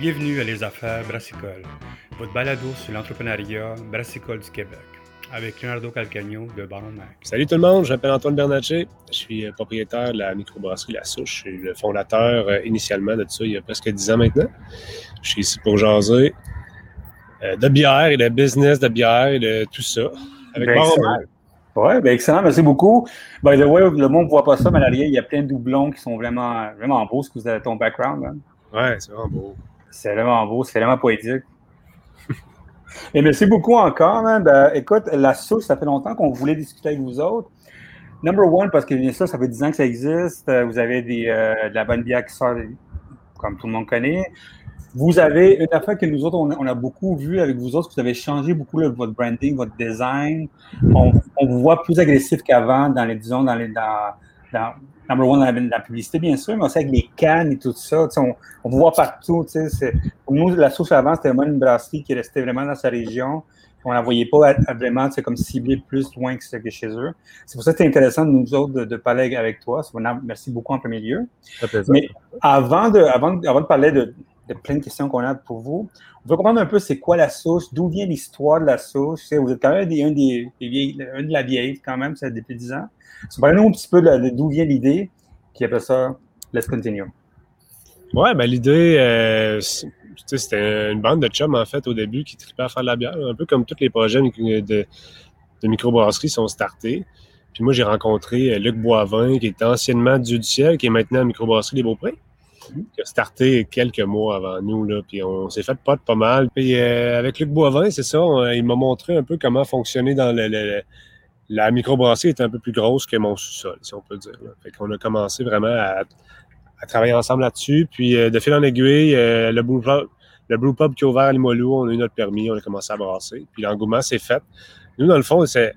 Bienvenue à Les Affaires Brassicole, votre balado sur l'entrepreneuriat brassicole du Québec, avec Leonardo Calcagno de Baron Mac. Salut tout le monde, je m'appelle Antoine Bernatchez. Je suis euh, propriétaire de la microbrasserie La Souche. Je suis le fondateur euh, initialement de ça il y a presque 10 ans maintenant. Je suis ici pour jaser euh, de bière et de business de bière et de tout ça. Avec ben, Baron Mac. Oui, bien excellent, merci beaucoup. By the way, le monde ne voit pas ça, mais l'arrière, il y a plein de doublons qui sont vraiment, vraiment beaux, ce que vous avez ton background. Hein? Oui, c'est vraiment beau. C'est vraiment beau, c'est vraiment poétique. Et merci beaucoup encore. Hein. Ben, écoute, la souche, ça fait longtemps qu'on voulait discuter avec vous autres. Number one, parce que ça, ça fait 10 ans que ça existe. Euh, vous avez des, euh, de la bonne bière qui sort, comme tout le monde connaît. Vous avez une affaire que nous autres, on a, beaucoup vu avec vous autres, vous avez changé beaucoup votre branding, votre design. On, vous voit plus agressif qu'avant dans les, disons, dans les, dans, number one dans la, publicité, bien sûr, mais aussi avec les cannes et tout ça. On, on voit partout. Pour nous, la source avant, c'était vraiment une brasserie qui restait vraiment dans sa région. On ne la voyait pas vraiment comme ciblée plus loin que, que chez eux. C'est pour ça que c'est intéressant de nous autres de, parler avec toi. Merci beaucoup en premier lieu. Mais avant de, avant, avant de parler de, de plein de questions qu'on a pour vous. On veut comprendre un peu c'est quoi la sauce, d'où vient l'histoire de la sauce. Vous êtes quand même un, des, un de la vieille quand même, ça depuis 10 ans. Parlez-nous un petit peu d'où vient l'idée, puis après ça, let's continue. Ouais, ben l'idée, euh, c'était une bande de chums en fait au début qui tripaient à faire de la bière, un peu comme tous les projets de, de microbrasserie sont startés. Puis moi, j'ai rencontré euh, Luc Boivin, qui était anciennement Dieu du ciel, qui est maintenant à microbrasserie des Beauprés qui a starté quelques mois avant nous, là, puis on s'est fait pas pas mal. Puis euh, avec Luc Boivin, c'est ça, il m'a montré un peu comment fonctionner dans le, la microbrasserie est un peu plus grosse que mon sous-sol, si on peut dire. Là. Fait qu'on a commencé vraiment à, travailler ensemble là-dessus. Puis euh, de fil en aiguille, euh, le Blue Pub, le qui est ouvert à Limoilou, on a eu notre permis, on a commencé à brasser. Puis l'engouement s'est fait. Nous, dans le fond, c'est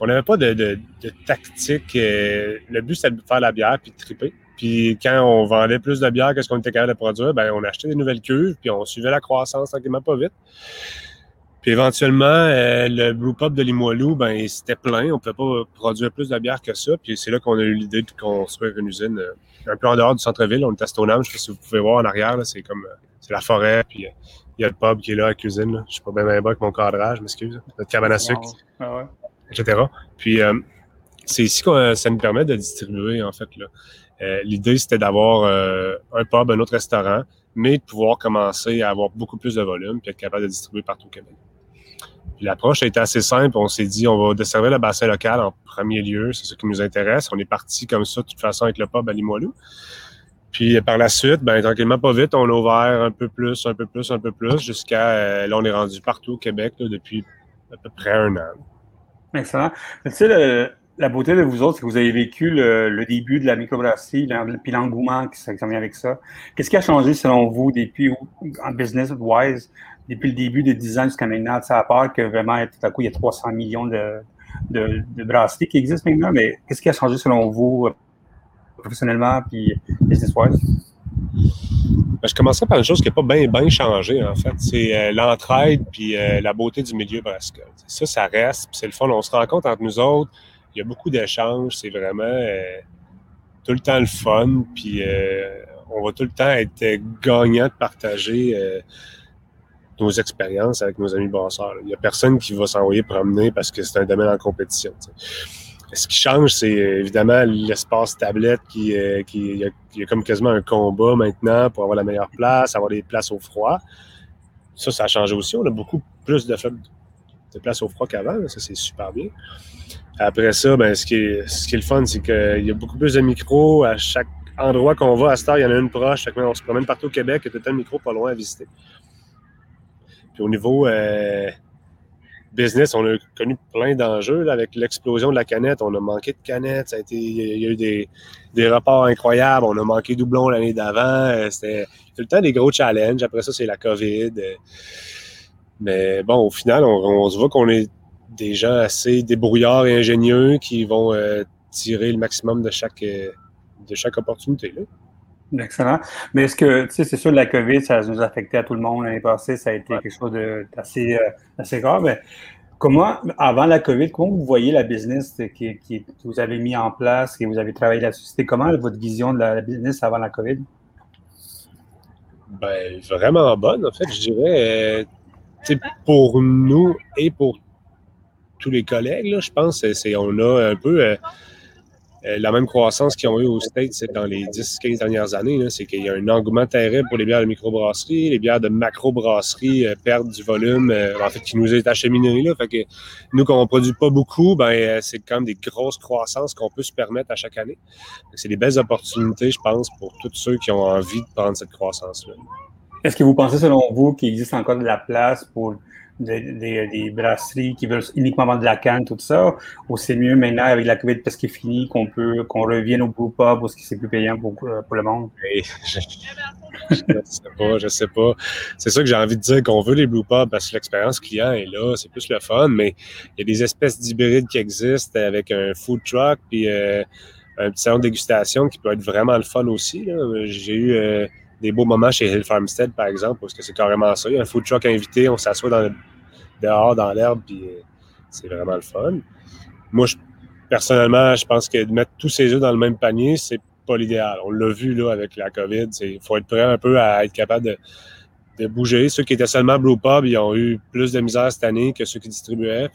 on n'avait pas de tactique. le but, c'était de faire la bière puis de triper. Puis quand on vendait plus de bière que ce qu'on était capable de produire, ben on achetait des nouvelles cuves, puis on suivait la croissance tranquillement pas vite. Puis éventuellement, euh, le Blue Pop de Limoilou, ben c'était plein. On ne pouvait pas produire plus de bière que ça. Puis c'est là qu'on a eu l'idée de construire une usine euh, un peu en dehors du centre-ville. On est à Stoneham. Je sais pas si vous pouvez voir en arrière, c'est comme euh, c'est la forêt. Puis il y a le pub qui est là, la cuisine. Là. Je suis pas bien bien bas avec mon cadrage, m'excuse. Notre cabane à sucre, ah ouais. etc. Puis c'est ici que ça nous permet de distribuer, en fait. là. Euh, l'idée, c'était d'avoir euh, un pub, un autre restaurant, mais de pouvoir commencer à avoir beaucoup plus de volume puis être capable de distribuer partout au Québec. l'approche a été assez simple. On s'est dit, on va desservir le bassin local en premier lieu. C'est ce qui nous intéresse. On est parti comme ça, de toute façon, avec le pub à Limoilou. Puis par la suite, ben, tranquillement, pas vite, on a ouvert un peu plus, un peu plus, un peu plus, jusqu'à euh, là, on est rendu partout au Québec depuis à peu près un an. Excellent. Tu sais, le, la beauté de vous autres, c'est que vous avez vécu le, début de la microbrasserie, puis l'engouement qui s'est avec ça. Qu'est-ce qui a changé selon vous depuis, en business-wise, depuis le début de 10 ans jusqu'à maintenant? Ça à part que vraiment, tout à coup, il y a 300 millions de, de, brasseries qui existent maintenant, mais qu'est-ce qui a changé selon vous, euh, professionnellement puis business-wise? Ben, je commencerai par une chose qui n'a pas bien changé, en fait. C'est euh, l'entraide puis euh, la beauté du milieu brassicole. Ça, ça reste, c'est le fond. On se rend compte entre nous autres il y a beaucoup d'échanges. C'est vraiment euh, tout le temps le fun. Puis euh, on va tout le temps être gagnant de partager euh, nos expériences avec nos amis brasseurs. Il n'y a personne qui va s'envoyer promener parce que c'est un domaine en compétition. Ce qui change, c'est évidemment l'espace tablette qui, qui y, a, comme quasiment un combat maintenant pour avoir la meilleure place, avoir des places au froid. Ça, ça a changé aussi. On a beaucoup plus de places au froid qu'avant. Ça, c'est super bien. Après ça, ben, ce, qui est, ce qui est le fun, c'est qu'il y a beaucoup plus de micros. À chaque endroit qu'on va à Star, il y en a une proche. On se promène partout au Québec, il y a tout un micro pas loin à visiter. Puis au niveau euh, business, on a connu plein d'enjeux. Avec l'explosion de la canette, on a manqué de canettes. Ça a été, il y a eu des, des reports incroyables. On a manqué doublon l'année d'avant. Euh, c'était tout le temps des gros challenges. Après ça, c'est la COVID. Mais bon, au final, on se voit qu'on est des gens assez débrouillards et ingénieux qui vont euh, tirer le maximum de chaque, euh, de chaque opportunité. Là. Excellent. Mais est-ce que, tu sais, c'est sûr, la COVID, ça nous a affecté à tout le monde l'année passée, ça a été quelque chose d'assez euh, assez grave. Mais comment, avant la COVID, comment vous voyez la business qui, qui, que vous avez mis en place, que vous avez travaillé là-dessus? C'était comment votre vision de la business avant la COVID? Ben, vraiment bonne, en fait, je dirais. Euh, pour nous et pour tous les collègues, je pense, c'est on a un peu euh, euh, la même croissance qu'ils ont eu aux States dans les 10-15 dernières années. C'est qu'il y a un engouement terrible pour les bières de microbrasserie. Les bières de macrobrasserie euh, perdent du volume, euh, en fait, qui nous est acheminé. Là. Nous, quand on ne produit pas beaucoup, ben, c'est quand même des grosses croissances qu'on peut se permettre à chaque année. C'est des belles opportunités, je pense, pour tous ceux qui ont envie de prendre cette croissance-là. Est-ce que vous pensez, selon vous, qu'il existe encore de la place pour des, brasseries qui veulent uniquement vendre de la canne, tout ça, ou c'est mieux maintenant avec la COVID parce qu'il est fini qu'on peut qu'on revienne au brew pub parce que c'est plus payant pour, euh, pour le monde? je, ne sais pas, je sais pas. C'est ça que j'ai envie de dire qu'on veut les blue pubs parce que l'expérience client est là, c'est plus le fun, mais il y a des espèces d'hybrides qui existent avec un food truck puis euh, un petit salon de dégustation qui peut être vraiment le fun aussi. J'ai eu euh, des beaux moments chez Hill Farmstead, par exemple, parce que c'est carrément ça. Il y a un food truck invité, on s'assoit dans dehors, dans l'herbe, puis euh, c'est vraiment le fun. Moi, personnellement, je pense que de mettre tous ces œufs dans le même panier, c'est pas l'idéal. On l'a vu là avec la COVID. Il faut être prêt un peu à être capable de, bouger. Ceux qui étaient seulement Blue Pub, ils ont eu plus de misère cette année que ceux qui distribuaient.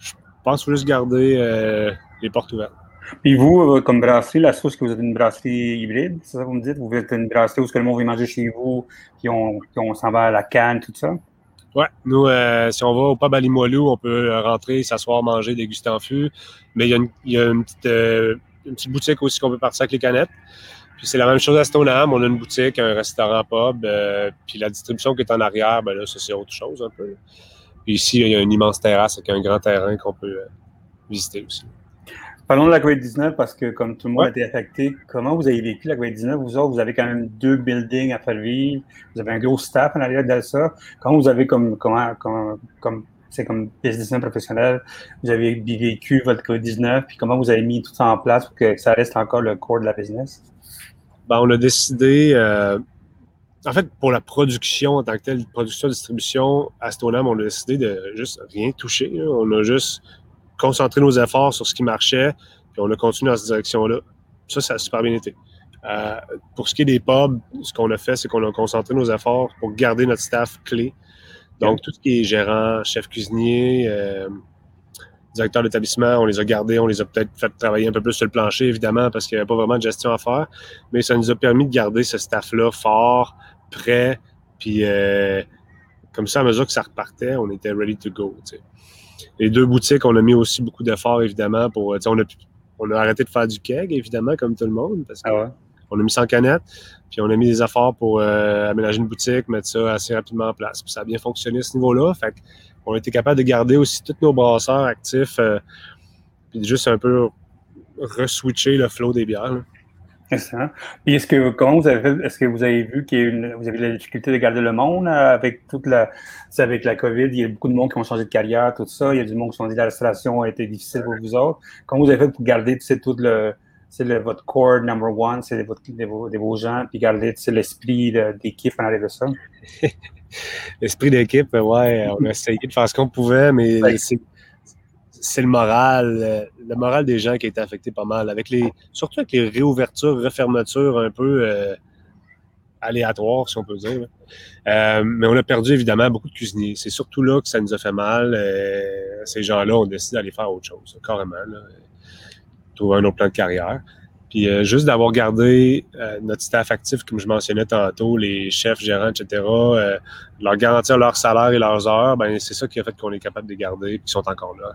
je pense qu'il faut juste garder euh, les portes ouvertes. Puis vous, euh, comme brasserie, la sauce que vous êtes une brasserie hybride, c'est ça que vous me dites? Vous êtes une brasserie où ce que le monde vient manger chez vous, puis on, on s'en va à la canne, tout ça? Oui, nous, euh, si on va au pub à on peut euh, rentrer, s'asseoir, manger, déguster en fût. Mais il y a une, y a une, petite, une petite, boutique aussi qu'on peut partir avec les canettes. Puis c'est la même chose à Stoneham. On a une boutique, un restaurant pub. puis la distribution qui est en arrière, ben là, ça, c'est autre chose un peu. Puis ici, il y a une immense terrasse avec un grand terrain qu'on peut visiter aussi. Parlons de la COVID-19 parce que comme tout le monde a été affecté, comment vous avez vécu la COVID-19? Vous autres, vous avez quand même deux buildings à faire vivre, vous avez un gros staff en arrière de ça. Comment vous avez comme comment, comme, c'est comme businessman professionnel, vous avez vécu votre COVID-19, puis comment vous avez mis tout ça en place pour que ça reste encore le core de la business? Ben, on a décidé, euh, en fait, pour la production en tant que telle, production, distribution, à Stoneham, on a décidé de juste rien toucher. On a juste concentrer nos efforts sur ce qui marchait, puis on a continué dans cette direction-là. Ça, ça a super bien été. Euh, pour ce qui est des pubs, ce qu'on a fait, c'est qu'on a concentré nos efforts pour garder notre staff clé. Donc, tout ce qui est gérant, chef cuisinier, euh, directeur d'établissement, on les a gardés, on les a peut-être fait travailler un peu plus sur le plancher, évidemment, parce qu'il n'y avait pas vraiment de gestion à faire. Mais ça nous a permis de garder ce staff-là fort, prêt, puis euh, comme ça, à mesure que ça repartait, on était ready to go. Les deux boutiques, on a mis aussi beaucoup d'efforts, évidemment, pour. On a, on a arrêté de faire du keg, évidemment, comme tout le monde, parce qu'on ah on a mis 100 canettes, puis on a mis des efforts pour euh, aménager une boutique, mettre ça assez rapidement en place. Puis ça a bien fonctionné à ce niveau-là. Fait on a été capable de garder aussi tous nos brasseurs actifs, euh, puis juste un peu reswitcher le flow des bières. Excellent. Puis est-ce que comment vous avez fait, est-ce que vous avez vu qu'il vous avez la difficulté de garder le monde euh, avec toute la avec la COVID, il y a beaucoup de monde qui ont changé de carrière, tout ça. Il y a du monde qui ont dit que la restauration a été difficile pour vous autres. Comment vous avez fait pour garder tout le c'est votre core number one, c'est votre, de, vos, de vos gens, puis garder l'esprit d'équipe en arrière de ça? L'esprit d'équipe, ouais, on a essayé de faire ce qu'on pouvait, mais c'est c'est le moral, euh, le moral des gens qui a été affecté pas mal. Avec les, surtout avec les réouvertures, refermetures un peu euh, aléatoires, si on peut dire. Euh, mais on a perdu évidemment beaucoup de cuisiniers. C'est surtout là que ça nous a fait mal. ces gens-là ont décidé d'aller faire autre chose, carrément. trouver un autre plan de carrière. Puis juste d'avoir gardé notre staff actif, comme je mentionnais tantôt, les chefs, gérants, etc., leur garantir leur salaire et leurs heures, ben c'est ça qui a fait qu'on est capable de garder et qu'ils sont encore là.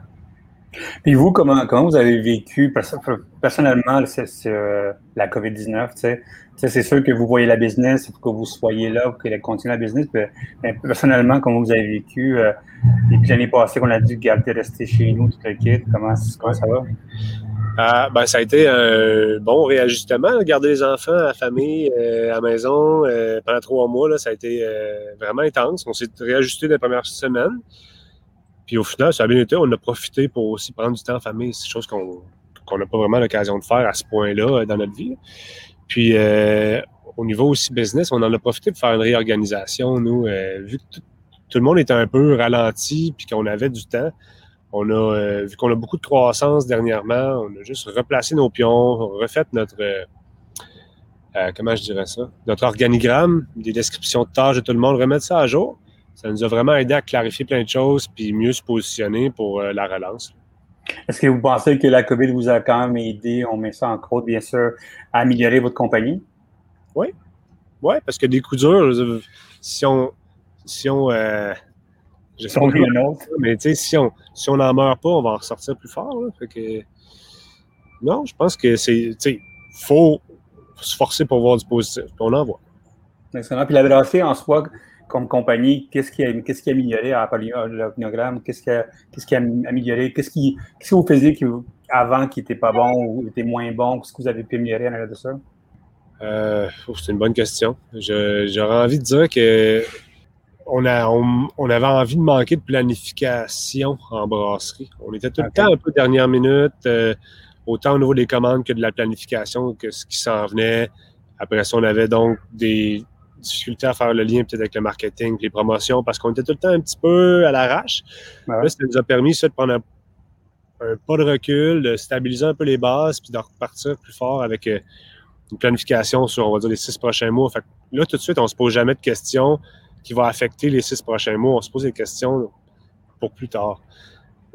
Puis vous, comment, comment vous avez vécu personnellement euh, la COVID-19? C'est sûr que vous voyez la business, que vous soyez là, pour qu'elle continue la business. Mais, personnellement, comment vous avez vécu euh, depuis l'année passée qu'on a dû garder, rester chez nous, tout le kit? Comment, ça va? Ah, ben, ça a été un bon réajustement. Garder les enfants, la famille, euh, à la maison pendant trois mois, là, ça a été vraiment intense. On s'est réajusté les premières semaines. Puis au final, ça a bien été. On a profité pour aussi prendre du temps en famille. C'est chose qu'on n'a pas vraiment l'occasion de faire à ce point-là euh, dans notre vie. Puis euh, au niveau aussi business, on en a profité pour faire une réorganisation. Nous, euh, vu que tout, le monde était un peu ralenti puis qu'on avait du temps, on a vu qu'on a beaucoup de croissance dernièrement, on a juste replacé nos pions, refait notre comment je dirais ça, notre organigramme, des descriptions de tâches de tout le monde, remettre ça à jour. Ça nous a vraiment aidé à clarifier plein de choses puis mieux se positionner pour euh, la relance. Est-ce que vous pensez que la COVID vous a quand même aidé, on met ça en croûte, bien sûr, à améliorer votre compagnie? Oui. Oui, parce que des coups durs, si on. Si on euh, je sais pas, mais tu sais, si on si on n'en meurt pas, on va en ressortir plus fort. que, non, je pense que c'est. Il faut se forcer pour voir du positif. On en voit. Excellent. Puis la brasserie en soi, comme compagnie, qu'est-ce qui a, qu'est-ce qui a amélioré à l'opinogramme? Qu'est-ce qui a, qu'est-ce qui a amélioré? Qu'est-ce, qui, qu'est-ce que vous faisiez qui, avant qui n'était pas bon ou était moins bon? Qu'est-ce que vous avez pu améliorer en de ça? Euh, c'est une bonne question. j'aurais envie de dire que on, a, on, avait envie de manquer de planification en brasserie. On était tout le temps un peu dernière minute, euh, autant au niveau des commandes que de la planification, que ce qui s'en venait. Après ça, on avait donc des, difficulté à faire le lien peut-être avec le marketing, les promotions, parce qu'on était tout le temps un petit peu à l'arrache. Là, ça nous a permis ça, de prendre un, pas de recul, de stabiliser un peu les bases, puis de repartir plus fort avec euh, une planification sur, on va dire, les six prochains mois. Fait là, tout de suite, on ne se pose jamais de questions qui vont affecter les six prochains mois. On se pose des questions pour plus tard.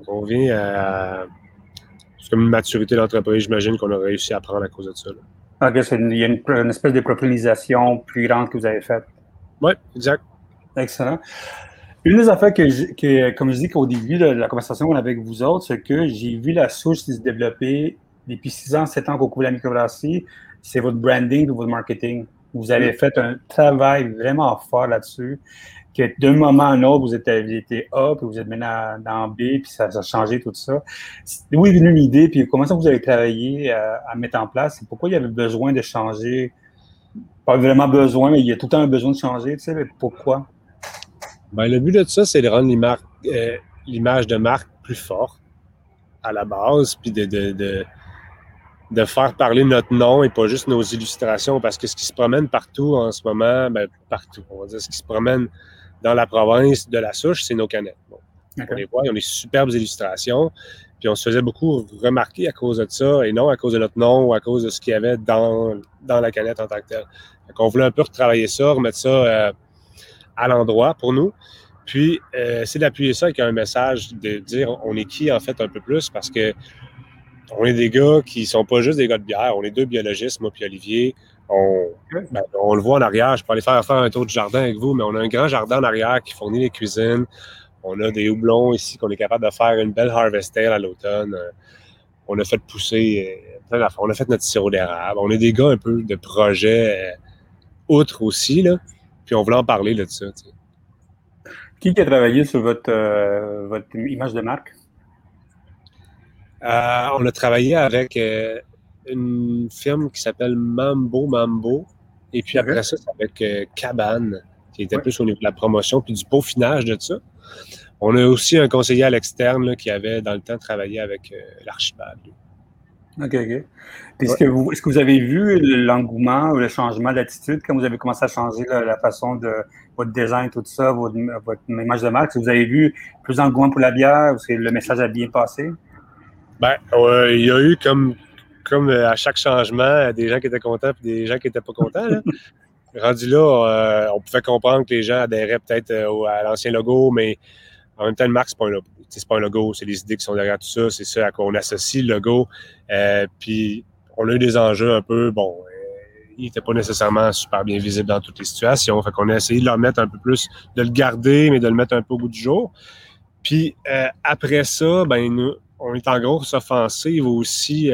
on vient à. C'est comme une maturité d'entreprise, j'imagine, qu'on a réussi à prendre à cause de ça. OK, il y a une, espèce de profilisation plus grande que vous avez faite. Oui, exact. Excellent. Une des affaires que, comme je dis qu'au début de la conversation avec vous autres, c'est que j'ai vu la souche se développer depuis 6 ans, 7 ans qu'on couvre la microbrasserie. C'est votre branding ou votre marketing. Vous avez fait un travail vraiment fort là-dessus que d'un moment à un autre, vous étiez, vous étiez A, puis vous êtes maintenant dans B, puis ça, a changé tout ça. D'où est venue l'idée, puis comment ça vous avez travaillé à, mettre en place? Pourquoi il y avait besoin de changer? Pas vraiment besoin, mais il y a tout le temps un besoin de changer, tu sais, mais pourquoi? Ben, le but de ça, c'est de rendre euh, l'image de marque plus forte à la base, puis de, de, de, faire parler notre nom et pas juste nos illustrations, parce que ce qui se promène partout en ce moment, ben, partout, on va dire, ce qui se promène dans la province de la souche, c'est nos canettes. On les voit, ils ont des superbes illustrations. Puis on se faisait beaucoup remarquer à cause de ça et non à cause de notre nom ou à cause de ce qu'il y avait dans, dans la canette en tant que telle. Donc on voulait un peu retravailler ça, remettre ça euh, à l'endroit pour nous. Puis, euh, c'est d'appuyer ça avec un message de dire on est qui en fait un peu plus parce que on est des gars qui sont pas juste des gars de bière. On est deux biologistes, moi puis Olivier. Ben, on, le voit en arrière. Je peux aller faire, faire un tour de jardin avec vous, mais on a un grand jardin en arrière qui fournit les cuisines. On a des houblons ici qu'on est capable de faire une belle harvest à l'automne. Euh, on a fait pousser euh, On a fait notre sirop d'érable. On est des gars un peu de projet euh, outre aussi, là. Puis on voulait en parler de ça. Qui a travaillé sur votre, votre image de marque? on a travaillé avec une firme qui s'appelle Mambo Mambo. Et puis après ça, c'est avec euh, Cabane, qui était plus au niveau de la promotion, puis du peaufinage de ça. On a aussi un conseiller à l'externe qui avait dans le temps travaillé avec euh, l'archipel. OK, OK. Est-ce que, vous, est que vous avez vu l'engouement ou le changement d'attitude? Quand vous avez commencé à changer la, façon de votre design, tout ça, votre, image de marque? Est-ce que vous avez vu plus d'engouement pour la bière? Est-ce que le message a bien passé? Ben, il y a eu comme comme euh, à chaque changement, des gens qui étaient contents et des gens qui n'étaient pas contents. Rendu là, euh, on pouvait comprendre que les gens adhéraient peut-être euh, à l'ancien logo, mais en même temps, le marque, ce n'est pas, un logo. C'est les idées qui sont derrière tout ça. C'est ça à quoi on associe le logo. puis, on a eu des enjeux un peu, bon, il n'était pas nécessairement super bien visible dans toutes les situations. Fait qu'on a essayé de le mettre un peu plus, de le garder, mais de le mettre un peu au bout du jour. Puis, après ça, ben, on est en grosse offensive aussi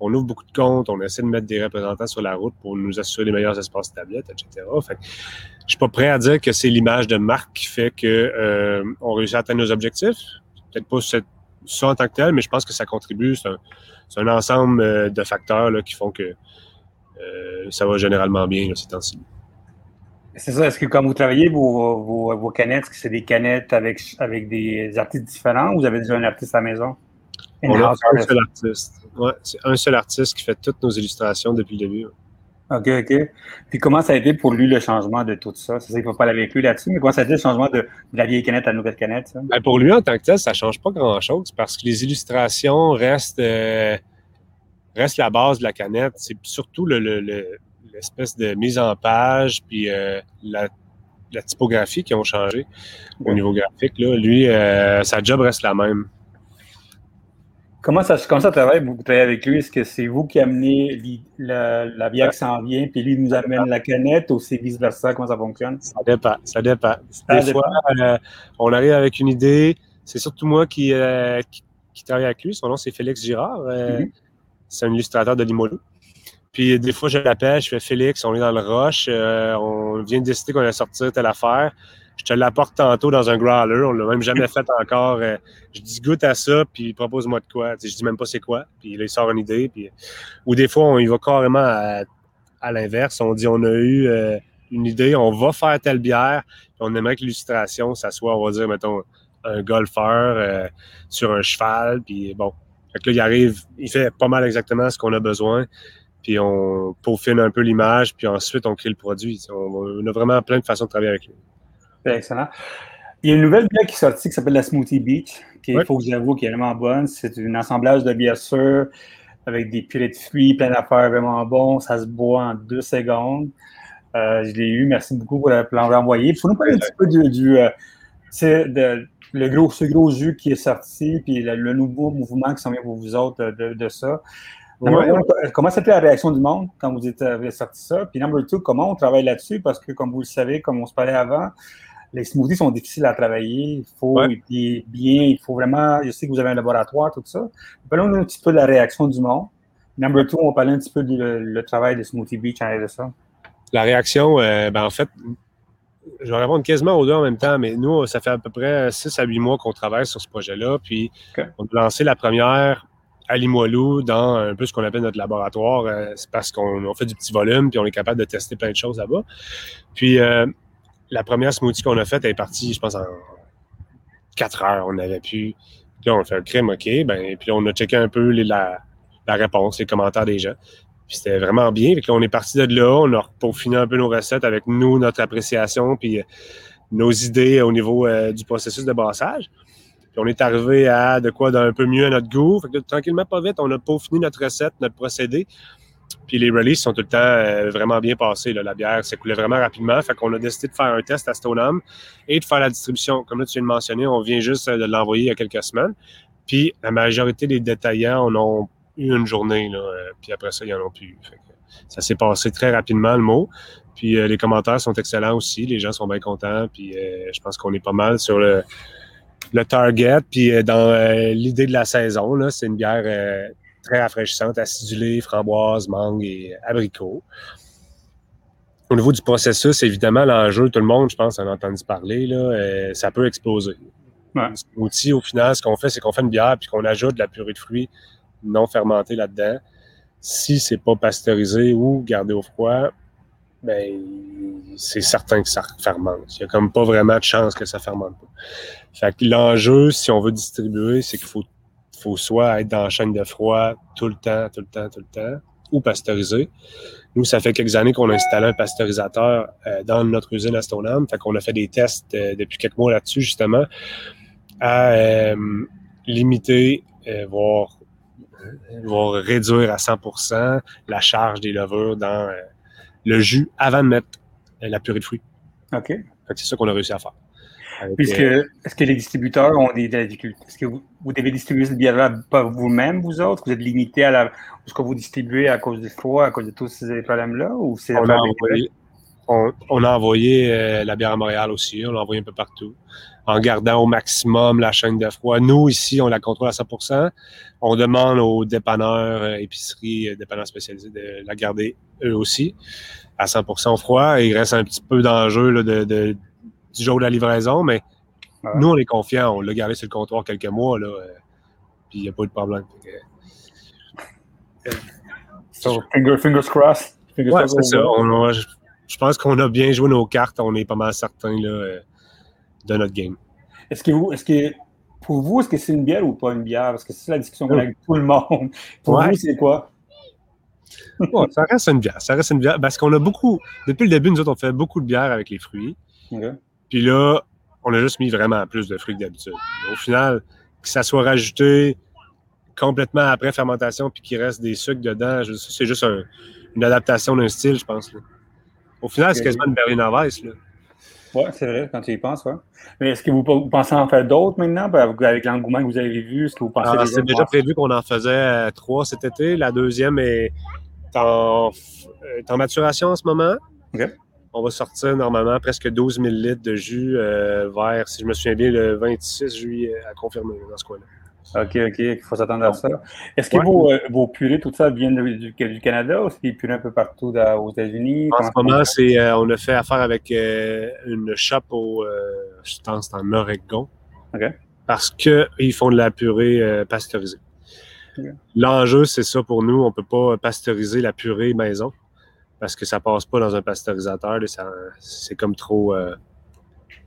on ouvre beaucoup de comptes, on essaie de mettre des représentants sur la route pour nous assurer les meilleurs espaces tablettes, etc. Fait je suis pas prêt à dire que c'est l'image de marque qui fait qu'on euh, réussit à atteindre nos objectifs. Peut-être pas ça en tant que tel, mais je pense que ça contribue. C'est un, ensemble euh, de facteurs qui font que euh, ça va généralement bien ces temps-ci. C'est ça. Est-ce que quand vous travaillez vos, vos, vos canettes, est-ce que c'est des canettes avec, avec des artistes différents ou vous avez déjà un artiste à la maison? On a un seul artiste. Ouais, c'est un seul artiste qui fait toutes nos illustrations depuis le début. OK, OK. Puis comment ça a été pour lui le changement de tout ça? C'est ça, il ne faut pas avec lui là-dessus, mais comment ça a été le changement de, la vieille canette à la nouvelle canette? Ça? Ben pour lui, en tant que tel, ça ne change pas grand-chose parce que les illustrations restent, euh, la base de la canette. C'est surtout le, l'espèce de mise en page, puis euh, la, typographie qui ont changé au niveau graphique. Là. Lui, euh, sa job reste la même. Comment ça, comment ça travaille, vous travaillez avec lui? Est-ce que c'est vous qui amenez la, bière qui s'en vient, puis lui nous amène la canette, ou c'est vice-versa? Comment ça fonctionne? Ça dépend, ça dépend. Des fois, euh, on arrive avec une idée. C'est surtout moi qui, qui, travaille avec lui. Son nom, c'est Félix Girard. Mm-hmm. C'est un illustrateur de Limolo. Puis des fois, je l'appelle, je fais Félix, on est dans le rush, euh, on vient de décider qu'on allait sortir telle affaire. Je te l'apporte tantôt dans un growler, on l'a même jamais fait encore. Euh, je dis goûte à ça, puis propose-moi de quoi. je dis même pas c'est quoi, puis là, il sort une idée. Puis... Ou des fois, on y va carrément à, l'inverse. On dit on a eu euh, une idée, on va faire telle bière, puis on aimerait que l'illustration, ça soit, on va dire, mettons, un golfeur sur un cheval, puis bon. Fait que là, il arrive, il fait pas mal exactement ce qu'on a besoin puis on peaufine un peu l'image, puis ensuite on crée le produit. On, a vraiment plein de façons de travailler avec lui. Excellent. Il y a une nouvelle bière qui est sortie qui s'appelle la Smoothie Beach, qui il faut que j'avoue qui est vraiment bonne. C'est un assemblage de bière sûre avec des purées de fruits, plein d'affaires vraiment bons. Ça se boit en deux secondes. Euh, je l'ai eu. Merci beaucoup pour l'envoyer. Il faut nous parler un petit peu du, euh, de, le gros, ce gros jus qui est sorti, puis le, nouveau mouvement qui s'en vient pour vous autres de, de ça. Comment c'était la réaction du monde quand vous êtes, avez sorti ça? Puis number two, comment on travaille là-dessus? Parce que comme vous le savez, comme on se parlait avant, les smoothies sont difficiles à travailler. Il faut bien, il faut vraiment. Je sais que vous avez un laboratoire, tout ça. Parlons un petit peu de la réaction du monde. Number two, on va parler un petit peu du le, travail de Smoothie Beach en de ça. La réaction, euh, ben en fait, je vais répondre quasiment aux deux en même temps, mais nous, ça fait à peu près 6 à 8 mois qu'on travaille sur ce projet-là. Puis on a lancé la première à Limoilou dans un peu ce qu'on appelle notre laboratoire. Euh, c'est parce qu'on fait du petit volume puis on est capable de tester plein de choses là-bas. Puis euh, la première smoothie qu'on a faite, est partie, je pense, en quatre heures. On avait pu. Puis là, on fait un crème, OK. Ben, puis on a checké un peu la, réponse, les commentaires des gens. Puis c'était vraiment bien. Puis là, on est parti de là. On a peaufiné un peu nos recettes avec nous, notre appréciation, puis euh, nos idées au niveau du processus de brassage. Puis on est arrivé à de quoi d'un peu mieux à notre goût. Fait que, tranquillement, pas vite, on a peaufiné notre recette, notre procédé. Puis les releases sont tout le temps euh, vraiment bien passés. La bière s'écoulait vraiment rapidement. Fait qu'on a décidé de faire un test à Stoneham et de faire la distribution. Comme là, tu viens de mentionner, on vient juste euh, de l'envoyer il y a quelques semaines. Puis la majorité des détaillants en ont eu une journée. Euh, puis après ça, ils n'en ont plus ça s'est passé très rapidement, le mot. Puis les commentaires sont excellents aussi. Les gens sont bien contents. Puis je pense qu'on est pas mal sur le le target. Puis dans l'idée de la saison, c'est une bière très rafraîchissante, acidulée, framboise, mangue et abricot. Au niveau du processus, évidemment, l'enjeu, tout le monde, je pense, en a entendu parler, là, ça peut exploser. Ouais. Outil, au final, ce qu'on fait, c'est qu'on fait une bière puis qu'on ajoute de la purée de fruits non fermentée là-dedans. Si c'est pas pasteurisé ou gardé au froid, ben, c'est certain que ça fermente. Il n'y a comme pas vraiment de chance que ça fermente pas. Fait que l'enjeu, si on veut distribuer, c'est qu'il faut, faut soit être dans la chaîne de froid tout le temps, tout le temps, tout le temps, ou pasteuriser. Nous, ça fait quelques années qu'on a installé un pasteurisateur euh, dans notre usine à Stoneham. Fait qu'on a fait des tests euh, depuis quelques mois là-dessus, justement, à euh, limiter, voire, voire réduire à 100 la charge des levures dans le jus avant de mettre la purée de fruits. OK. C'est ça qu'on a réussi à faire. Puisque, euh, est-ce que les distributeurs ont des difficultés? Est-ce que vous, devez distribuer cette bière-là pas vous-même, vous autres? Vous êtes limité à la, ce que vous distribuez à cause du froid, à cause de tous ces problèmes-là? Ou c'est on, a envoyé, on, a envoyé euh, la bière à Montréal aussi. On l'a envoyé un peu partout. En gardant au maximum la chaîne de froid. Nous, ici, on la contrôle à 100% On demande aux dépanneurs, épiceries, dépanneurs spécialisés de la garder eux aussi à 100% froid. il reste un petit peu d'enjeu de, de, du jour de la livraison, mais nous, on est confiants. On l'a gardé sur le comptoir quelques mois, là, euh, puis il n'y a pas eu de problème. so, fingers crossed. ouais, c'est ça. je pense qu'on a bien joué nos cartes. On est pas mal certains là, euh, de notre game. Est-ce que vous, est-ce que pour vous, est-ce que c'est une bière ou pas une bière? Parce que c'est la discussion qu'on a avec tout le monde. Pour vous, c'est quoi? ça reste une bière. Ça reste une bière parce qu'on a beaucoup, depuis le début, nous autres, on fait beaucoup de bière avec les fruits. Puis là, on a juste mis vraiment plus de fruits que d'habitude. Au final, que ça soit rajouté complètement après fermentation puis qu'il reste des sucres dedans, c'est juste une adaptation d'un style, je pense. Au final, c'est quasiment une Berliner Weiss. Oui, c'est vrai, quand tu y penses, ouais. Mais est-ce que vous, pensez en faire d'autres maintenant, ben, avec l'engouement que vous avez vu? Est-ce que vous pensez ah, C'est déjà prévu qu'on en faisait euh, trois cet été. La deuxième est en, maturation en ce moment. On va sortir normalement presque 12 000 litres de jus euh, vers, si je me souviens bien, le 26 juillet à confirmer dans ce coin-là. OK, OK, il faut s'attendre à ça. Est-ce que vos, euh, vos, purées, tout ça, viennent du, du Canada ou est-ce qu'il purées un peu partout aux États-Unis? En ce moment, c'est, euh, on a fait affaire avec euh, une shop au, je pense, en Oregon. OK. Parce qu'ils font de la purée pasteurisée. L'enjeu, c'est ça pour nous. On ne peut pas pasteuriser la purée maison parce que ça passe pas dans un pasteurisateur. c'est comme trop,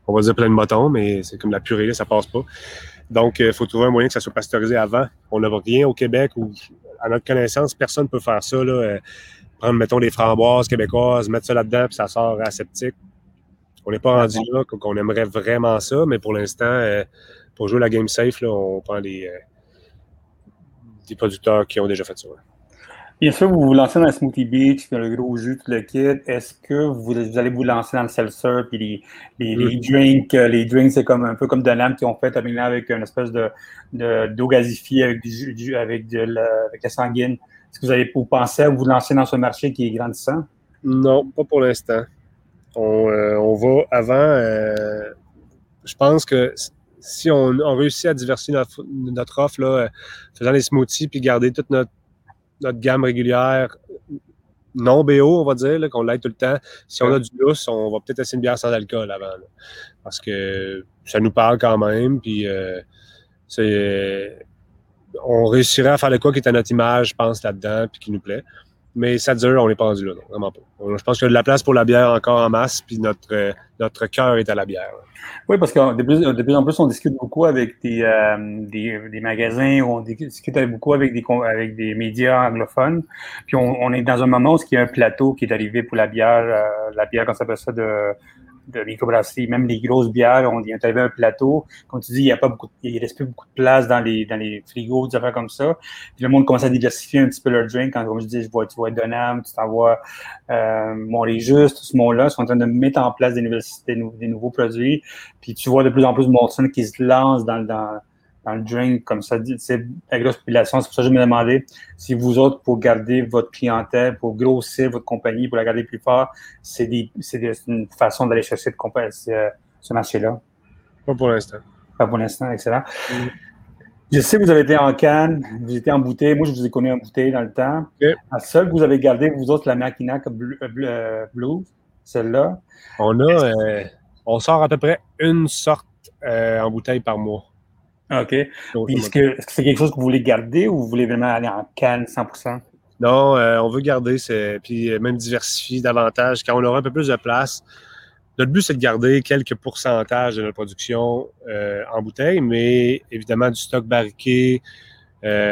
on va dire plein de bâtons, mais c'est comme la purée, ça ne passe pas. Donc, il euh, faut trouver un moyen que ça soit pasteurisé avant. On n'a rien au Québec où, à notre connaissance, personne ne peut faire ça. Là, euh, prendre, mettons, des framboises québécoises, mettre ça là-dedans, puis ça sort aseptique. On n'est pas rendu là, qu'on aimerait vraiment ça, mais pour l'instant, euh, pour jouer la game safe, là, on prend des producteurs qui ont déjà fait ça. Bien sûr, vous vous lancez dans le Smoothie Beach, le gros jus, tout le kit. Est-ce que vous, allez vous lancer dans le seltzer, puis les, les, drinks? Euh, les drinks, c'est comme un peu comme de l'âme qui ont fait avec une espèce de, d'eau gasifiée avec, du, avec, de la, avec la sanguine. Est-ce que vous allez vous penser à vous lancer dans ce marché qui est grandissant? Non, pas pour l'instant. On, euh, on, va avant. Euh, je pense que si on, on, réussit à diversifier notre, notre offre, là, faisant les smoothies puis garder toute notre notre gamme régulière non BO, on va dire, qu'on l'aide tout le temps. Si on a du lousse, on va peut-être essayer une bière sans alcool avant. parce que ça nous parle quand même. Puis euh, c'est. On réussirait à faire le quoi qui est à notre image, je pense, là-dedans, puis qui nous plaît. Mais ça dure, on n'est pas rendu là, non, vraiment pas. Je pense qu'il y a de la place pour la bière encore en masse, puis notre, notre cœur est à la bière. Oui, parce que de plus, en plus, on discute beaucoup avec des, euh, des, magasins, on discute beaucoup avec des, avec des médias anglophones. Puis on, on est dans un moment où il y a un plateau qui est arrivé pour la bière, euh, la bière, qu'on s'appelle ça, de de microbrasserie, même les grosses bières, on arrivé à un plateau. Comme tu dis, il y a pas beaucoup, il reste plus beaucoup de place dans les, dans les frigos, des affaires comme ça. Puis le monde commence à diversifier un petit peu leur drink. Quand, comme je dis, je vois, tu vois Donham, tu t'envoies euh, Mont-les-Juste, tout ce monde-là, sont en train de mettre en place des, des, des nouveaux produits. Puis tu vois de plus en plus de Molson qui se lance dans, dans dans le drink, comme ça, c'est la grosse population. C'est pour ça que je me demandais si vous autres, pour garder votre clientèle, pour grossir votre compagnie, pour la garder plus fort, c'est une façon d'aller chercher ce, ce marché-là. Pas pour l'instant. Pas pour l'instant, excellent. Mm. Je sais que vous avez été en canne, vous étiez en bouteille. Moi, je vous ai connu en bouteille dans le temps. La seule que vous avez gardée, vous autres, la Makinac Blue, euh, Blue celle-là. On a, euh, on sort à peu près une sorte euh, en bouteille par mois. OK. Est-ce que c'est quelque chose que vous voulez garder ou vous voulez vraiment aller en canne 100%? Non, euh, on veut garder, puis euh, même diversifier davantage. Quand on aura un peu plus de place, notre but, c'est de garder quelques pourcentages de notre production euh, en bouteille, mais évidemment du stock barriqué,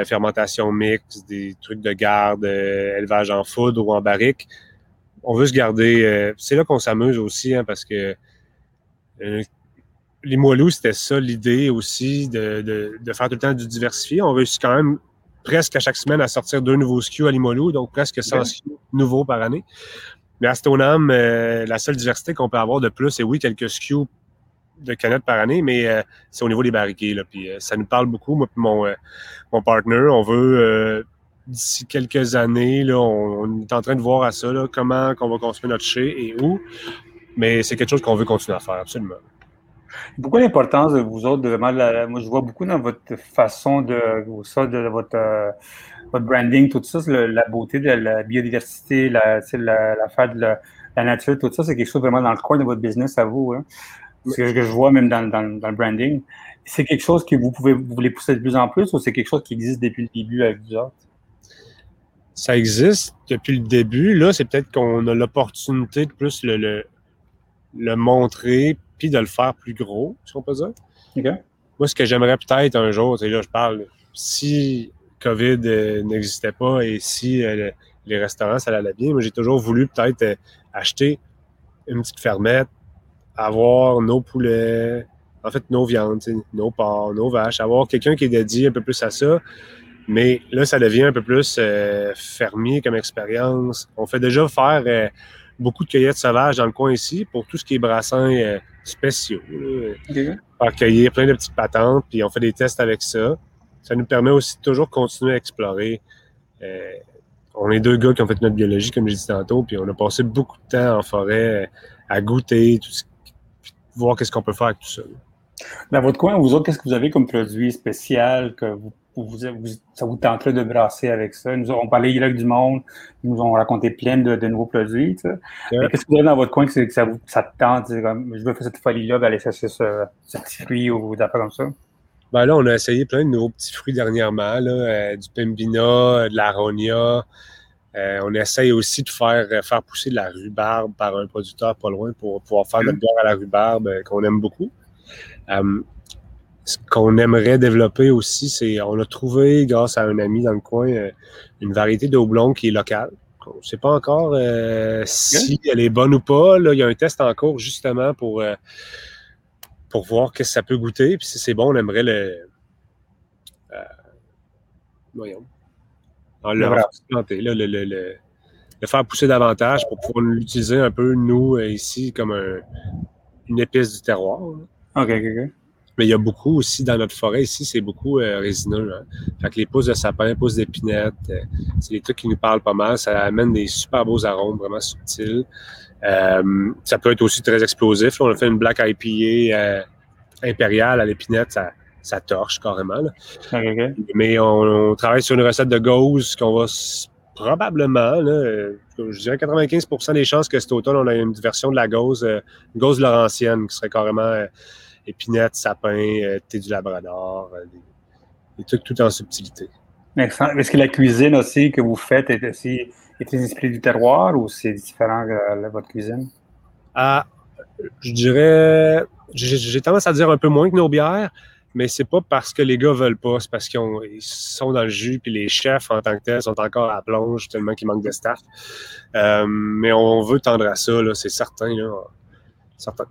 fermentation mixte, des trucs de garde, élevage en foudre ou en barrique. On veut se garder. c'est là qu'on s'amuse aussi, hein, parce que les Moilous, c'était ça l'idée aussi, de, de, faire tout le temps du diversifié. On réussit quand même presque à chaque semaine à sortir deux nouveaux SKU à Limoilou, donc presque 100 SKU nouveaux par année. Mais à Stoneham, euh, la seule diversité qu'on peut avoir de plus, c'est oui, quelques SKU de canettes par année, mais euh, c'est au niveau des barriquets. Là, puis euh, ça nous parle beaucoup, moi et mon, mon partner. On veut, d'ici quelques années, là, on, est en train de voir à ça, là, comment on va construire notre chez et où. Mais c'est quelque chose qu'on veut continuer à faire, absolument. Pourquoi l'importance de vous autres, vraiment, moi je vois beaucoup dans votre façon de, ça, de votre, euh, votre branding, tout ça, la beauté de la biodiversité, la, l'affaire de la, nature, tout ça, c'est quelque chose vraiment dans le coin de votre business à vous. Hein? Ce que je vois même dans, dans, le branding. C'est quelque chose que vous pouvez vous voulez pousser de plus en plus ou c'est quelque chose qui existe depuis le début avec vous autres? Ça existe depuis le début. Là, c'est peut-être qu'on a l'opportunité de plus le, le montrer de le faire plus gros, si on peut dire. Moi, ce que j'aimerais peut-être un jour, c'est là, je parle, si COVID euh, n'existait pas et si euh, les restaurants, ça allait bien, moi, j'ai toujours voulu peut-être euh, acheter une petite fermette, avoir nos poulets, en fait, nos viandes, nos porcs, nos vaches, avoir quelqu'un qui est dédié un peu plus à ça, Mais là, ça devient un peu plus fermier comme expérience. On fait déjà faire beaucoup de cueillettes sauvages dans le coin ici pour tout ce qui est brassins euh, spéciaux. OK. Faire cueillir plein de petites patentes, puis on fait des tests avec ça. Ça nous permet aussi de toujours continuer à explorer. Euh, on est deux gars qui ont fait notre biologie, comme j'ai dit tantôt, puis on a passé beaucoup de temps en forêt euh, à goûter, tout ce- voir qu'est-ce qu'on peut faire avec tout ça. Dans votre coin, vous autres, qu'est-ce que vous avez comme produit spécial que vous, vous, vous- ça vous tenterait de brasser avec ça? Nous avons parlé hier du monde, ils nous ont raconté plein de, de nouveaux produits. Qu'est-ce que vous avez dans votre coin que, ça, vous, ça te tente? comme, je veux faire cette folie-là, d'aller chercher ce, ce petit fruit ou des affaires comme ça? Ben là, on a essayé plein de nouveaux petits fruits dernièrement, là, euh, du pimbina, euh, de l'aronia. Euh, on essaye aussi de faire, faire pousser de la rhubarbe par un producteur pas loin pour pouvoir faire notre bière à la rhubarbe qu'on aime beaucoup. Ce qu'on aimerait développer aussi, c'est on a trouvé, grâce à un ami dans le coin, euh, une variété de houblon qui est locale. On ne sait pas encore euh, si elle est bonne ou pas. Là, il y a un test en cours justement pour, euh, pour voir qu'est-ce que ça peut goûter. Puis si c'est bon, on aimerait le. euh, voyons. Ah, le, Le vrai. planter, là, le, le- le- le faire pousser davantage pour pouvoir l'utiliser un peu, nous, ici, comme un- une épice du terroir. là. OK, OK, OK. Mais il y a beaucoup aussi dans notre forêt ici, c'est beaucoup euh, résineux. Hein. Fait que les pousses de sapin, pousses d'épinette, euh, c'est des trucs qui nous parlent pas mal. Ça amène des super beaux arômes vraiment subtils. Euh, ça peut être aussi très explosif. Là, on a fait une black IPA euh, impériale à l'épinette, ça, ça torche carrément. là. OK. Mais on, on travaille sur une recette de gauze qu'on va probablement, là, je dirais 95% des chances que cet automne, on a une version de la gauze, une gauze laurentienne, qui serait carrément euh, épinette, sapin, euh, thé du labrador, euh, des, des trucs tout en subtilité. Excellent. Est-ce que la cuisine aussi que vous faites est aussi est inspirée du terroir ou c'est différent de votre cuisine? Ah, je dirais, j'ai tendance à dire un peu moins que nos bières, mais c'est pas parce que les gars veulent pas, c'est parce qu'ils ont- ils sont dans le jus, puis les chefs en tant que tels sont encore à la plonge tellement qu'il manque de staff. Euh, mais on veut tendre à ça, c'est certain. Là, certain.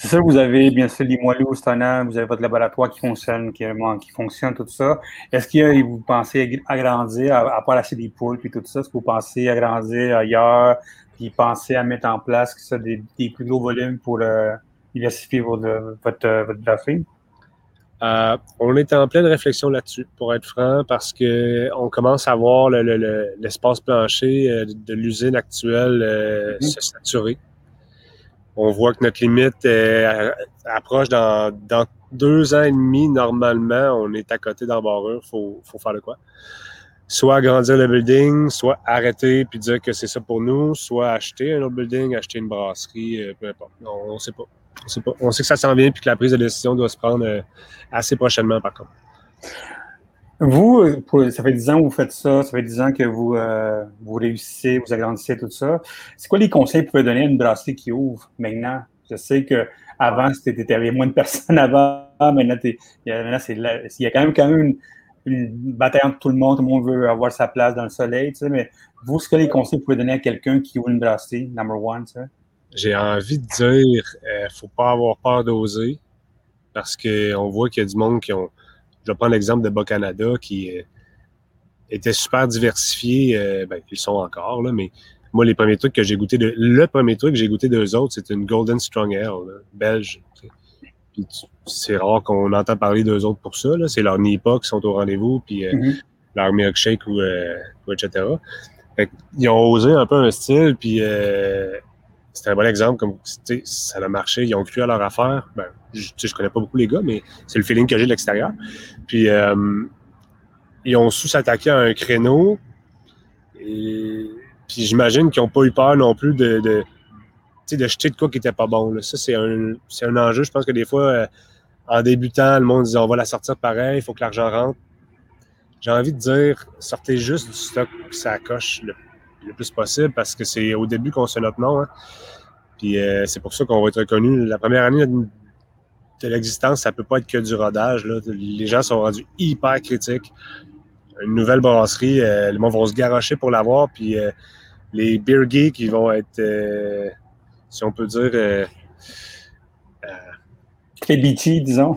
C'est ça, vous avez bien sûr Limoilou, Stonham, vous avez votre laboratoire qui fonctionne, qui, qui fonctionne, tout ça. Est-ce que vous pensez agrandir, à, à part acheter des poules puis tout ça, est-ce que vous pensez agrandir ailleurs, puis penser à mettre en place ça, des, des plus gros volumes pour euh, diversifier votre, votre, votre brasserie? Euh, on est en pleine réflexion là-dessus, pour être franc, parce que on commence à voir le- le- le- l'espace plancher euh, de, l'usine actuelle euh, Mhm. se saturer. On voit que notre limite euh, approche dans, deux ans et demi, normalement, on est à côté d'embarrure, il faut, faut faire de quoi. Soit agrandir le building, soit arrêter puis dire que c'est ça pour nous, soit acheter un autre building, acheter une brasserie, euh, peu importe. On ne sait pas. On sait pas. On sait que ça s'en vient puis que la prise de décision doit se prendre euh, assez prochainement, par contre. Vous, euh, pour- ça fait 10 ans que vous faites ça, ça fait 10 ans que vous, euh, vous réussissez, vous agrandissez tout ça. C'est quoi les conseils que vous pouvez donner à une brasserie qui ouvre maintenant? Je sais que avant, c'était il y avait moins de personnes avant, maintenant, il y a, c'est quand même, quand même une, bataille entre tout le monde, tout le monde veut avoir sa place dans le soleil, tu sais, mais vous, ce que les conseils que vous pouvez donner à quelqu'un qui ouvre une brasserie, number one, tu sais? J'ai envie de dire, euh, faut pas avoir peur d'oser, parce qu'on voit qu'il y a du monde qui ont. Je vais prendre l'exemple de Bas-Canada qui euh, était super diversifié. euh, ben, ils sont encore, là, mais moi, les premiers trucs que j'ai goûté de. Le premier truc que j'ai goûté d'eux autres, c'était une Golden Strong Ale, là, belge. Puis c'est rare qu'on entend parler d'eux autres pour ça. C'est leur NIPA qui sont au rendez-vous, puis euh, Mhm. leur milkshake ou, ou etc. Fait ils ont osé un peu un style, puis c'était un bon exemple. Comme, ça a marché, ils ont cru à leur affaire. Ben, je, je connais pas beaucoup les gars, mais c'est le feeling que j'ai de l'extérieur. Puis euh, ils ont su s'attaquer à un créneau. Et, puis j'imagine qu'ils n'ont pas eu peur non plus de, de, de jeter de quoi qui était pas bon. là. Ça, c'est un, c'est un enjeu. Je pense que des fois, euh, en débutant, le monde dit on va la sortir pareil, il faut que l'argent rentre. J'ai envie de dire, sortez juste du stock puis ça coche le plus possible parce que c'est au début qu'on se fait notre nom. hein. Puis euh, c'est pour ça qu'on va être reconnu. La première année de, l'existence, ça peut pas être que du rodage. Là. Les gens sont rendus hyper critiques. Une nouvelle brasserie, euh, le monde va se garocher pour l'avoir. Puis euh, les beer geeks, ils vont être, euh, si on peut dire, beachy, disons.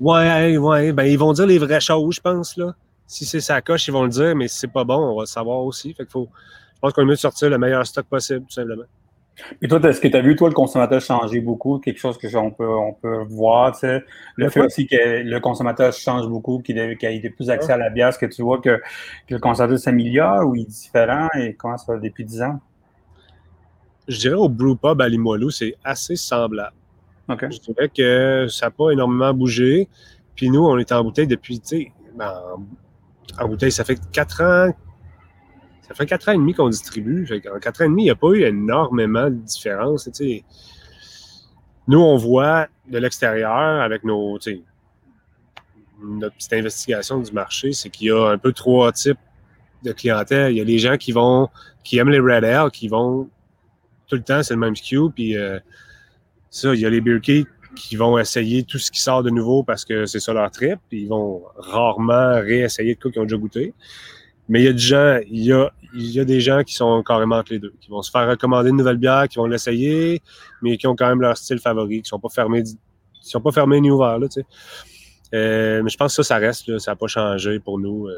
Ouais, ouais, ben ils vont dire les vraies choses, je pense, là. si c'est sa coche, ils vont le dire, mais si c'est pas bon, on va le savoir aussi. Fait faut, je pense qu'on est mieux de sortir le meilleur stock possible, tout simplement. Et toi, est-ce que tu as vu, toi, le consommateur changer beaucoup? Quelque chose que on peut, on peut voir, tu sais, le fait aussi que le consommateur change beaucoup, qu'il ait, plus accès à la bière, est-ce que tu vois que, le consommateur s'améliore ou il est différent et comment ça va depuis 10 ans? Je dirais au Brew Pub à Limoilou, c'est assez semblable. Je dirais que ça n'a pas énormément bougé. Puis nous, on est en bouteille depuis, tu sais, ben, en bouteille, ça fait 4 ans, ça fait quatre ans et demi qu'on distribue. en quatre ans et demi, il n'y a pas eu énormément de différence. Nous, on voit de l'extérieur avec notre petite investigation du marché, c'est qu'il y a un peu trois types de clientèle. Il y a les gens qui vont, qui aiment les Red Air, qui vont tout le temps, c'est le même SKU. Puis euh, ça, il y a les beer qui vont essayer tout ce qui sort de nouveau parce que c'est ça leur trip. Puis ils vont rarement réessayer de quoi qu'ils ont déjà goûté. Mais il y a des gens, il y a, des gens qui sont carrément entre les deux, qui vont se faire recommander une nouvelle bière, qui vont l'essayer, mais qui ont quand même leur style favori, qui sont pas fermés, qui sont pas fermés ni ouverts, là. Euh, mais je pense que ça, ça reste, ça n'a pas changé pour nous. Euh.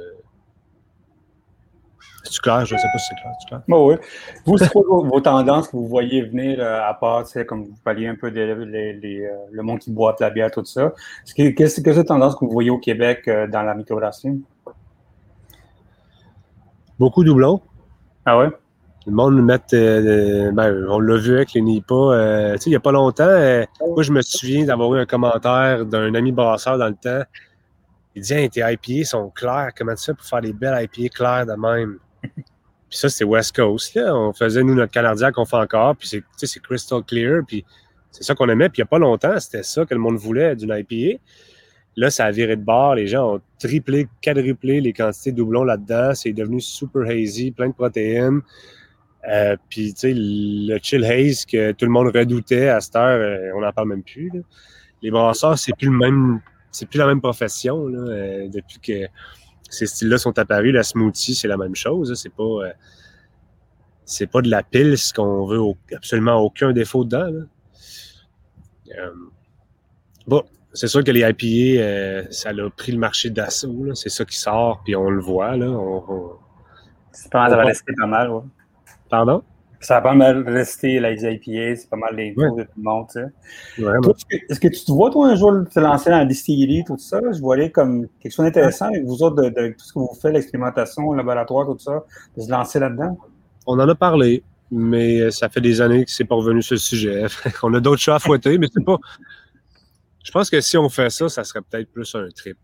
C'est-tu clair? Je ne sais pas si c'est clair. clair? oui. Vous, c'est quoi vos, tendances que vous voyez venir, euh, à part, comme vous parliez un peu de le monde qui boit de la bière, tout ça. Qu'est-ce que c'est tendance que vous voyez au Québec dans la microbrasserie? Beaucoup de doublons. Ah ouais? Le monde met. Euh, ben, on l'a vu avec les NIPA. Euh, tu sais, il n'y a pas longtemps, euh, moi, je me souviens d'avoir eu un commentaire d'un ami brasseur dans le temps. Il dit Tes IPA sont clairs. Comment tu fais pour faire des belles IPA claires de même? Puis ça, c'est West Coast. Là. On faisait, nous, notre canadien qu'on fait encore. Puis c'est crystal clear. Puis c'est ça qu'on aimait. Puis il n'y a pas longtemps, c'était ça que le monde voulait d'une IPA. Là, ça a viré de bord. Les gens ont triplé, quadruplé les quantités de doublons là-dedans. C'est devenu super hazy, plein de protéines. Euh, puis, tu sais, le chill haze que tout le monde redoutait à cette heure, euh, on n'en parle même plus. Les brasseurs, c'est plus le même, c'est plus la même profession euh, depuis que ces styles-là sont apparus. La smoothie, c'est la même chose. C'est pas, c'est pas de la pile ce qu'on veut absolument aucun défaut dedans. bon, c'est sûr que les IPA, euh, ça a pris le marché d'assaut. C'est ça qui sort, puis on le voit. Là. c'est pas mal, ça va rester pas mal. Ouais. Pardon? Ça va pas mal rester les IPA, c'est pas mal les ouais. de tout le monde. Est-ce que, tu te vois, toi, un jour, te lancer dans la distillerie, tout ça? Je voyais comme quelque chose d'intéressant avec vous autres, de, tout ce que vous faites, l'expérimentation, le laboratoire, tout ça, de se lancer là-dedans? On en a parlé, mais ça fait des années que c'est pas revenu sur le sujet. on a d'autres chats à fouetter, mais c'est pas. Je pense que si on fait ça, ça serait peut-être plus un trip.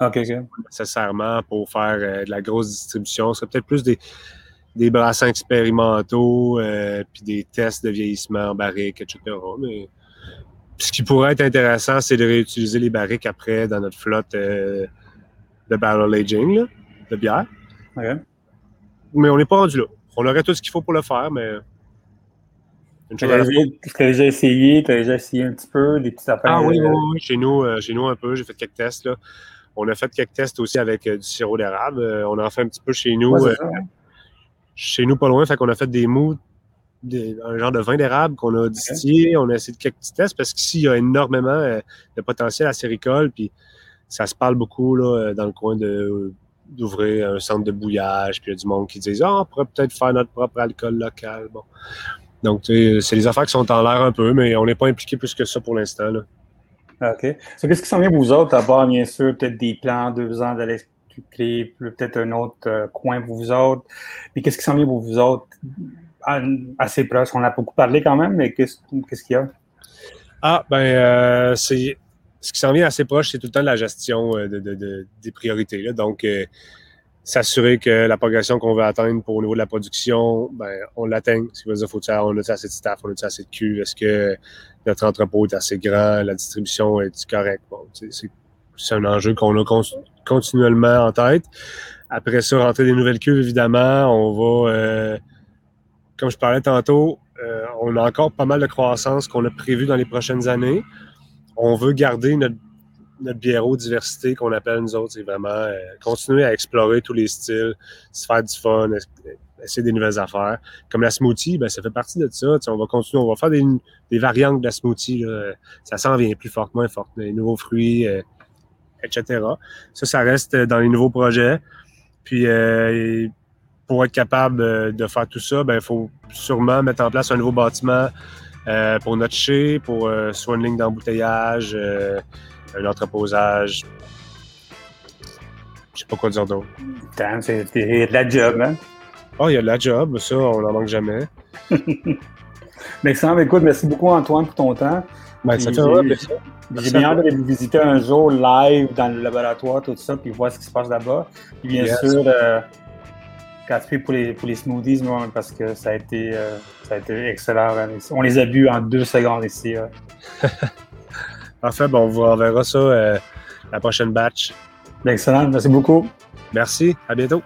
OK, OK. Nécessairement pour faire euh, de la grosse distribution. Ce serait peut-être plus des, des brassins expérimentaux, euh, puis des tests de vieillissement en barrique, etc. Mais ce qui pourrait être intéressant, c'est de réutiliser les barriques après dans notre flotte euh, de barrel aging, de bière. OK. Mais on n'est pas rendu là. On aurait tout ce qu'il faut pour le faire, mais tu as, déjà essayé, tu as déjà essayé un petit peu, des petites affaires? Ah oui, oui, oui. Chez, nous, euh, chez nous un peu, j'ai fait quelques tests. Là. On a fait quelques tests aussi avec euh, du sirop d'érable. Euh, on en fait un petit peu chez nous. chez nous, pas loin, fait qu'on a fait des mous, un genre de vin d'érable qu'on a distillé. On a essayé de quelques petits tests parce qu'ici, il y a énormément de potentiel à séricole. Puis ça se parle beaucoup là, dans le coin de d'ouvrir un centre de bouillage, puis il y a du monde qui dit Ah, on pourrait peut-être faire notre propre alcool local. Bon. Donc, c'est les affaires qui sont en l'air un peu, mais on n'est pas impliqué plus que ça pour l'instant. OK. Qu'est-ce qui s'en vient pour vous autres, à part, bien sûr, peut-être des plans, deux ans d'aller peut-être un autre euh, coin pour vous autres? Mais qu'est-ce qui s'en vient pour vous autres assez proche? On a beaucoup parlé quand même, mais qu'est-ce qu'il y a? Ah, ben, euh, c'est. Ce qui s'en vient assez proche, c'est tout le temps la gestion euh, de, des priorités. Là. Donc, s'assurer que la progression qu'on veut atteindre pour au niveau de la production, ben, on l'atteigne. Ce qui veut dire, faut on a assez de staff, on a assez de cuves, est-ce que notre entrepôt est assez grand, la distribution est correcte? Bon, c'est un enjeu qu'on a continuellement en tête. Après ça, rentrer des nouvelles cuves, évidemment, on va, euh, comme je parlais tantôt, euh, on a encore pas mal de croissance qu'on a prévu dans les prochaines années. On veut garder notre notre biéro diversité qu'on appelle nous autres, c'est vraiment euh, continuer à explorer tous les styles, se faire du fun, essayer des nouvelles affaires. Comme la smoothie, ben, ça fait partie de ça. on va continuer, on va faire des, variantes de la smoothie. Ça s'en vient plus fort, moins fort. Des nouveaux fruits. Euh, etc. Ça, ça reste dans les nouveaux projets. Puis, euh, pour être capable de faire tout ça, ben, il faut sûrement mettre en place un nouveau bâtiment pour notre chez, pour euh, soit une ligne d'embouteillage, un entreposage. Je sais pas quoi dire d'autre. C'est de la job, hein? Oh, il y a de la job, ça, on n'en manque jamais. Mais excellent. Écoute, merci beaucoup, Antoine, pour ton temps. Ben, ça fait j'ai- bien hâte d'aller vous visiter un jour live dans le laboratoire, tout ça, puis voir ce qui se passe là-bas. Puis bien Yes. sûr, euh, Gatsby pour les, pour les smoothies, moi, parce que ça a été, euh, ça a été excellent. hein. On les a bu en deux secondes ici. euh. Parfait, bon, on vous enverra ça euh, la prochaine batch. Excellent, merci beaucoup. Merci, à bientôt.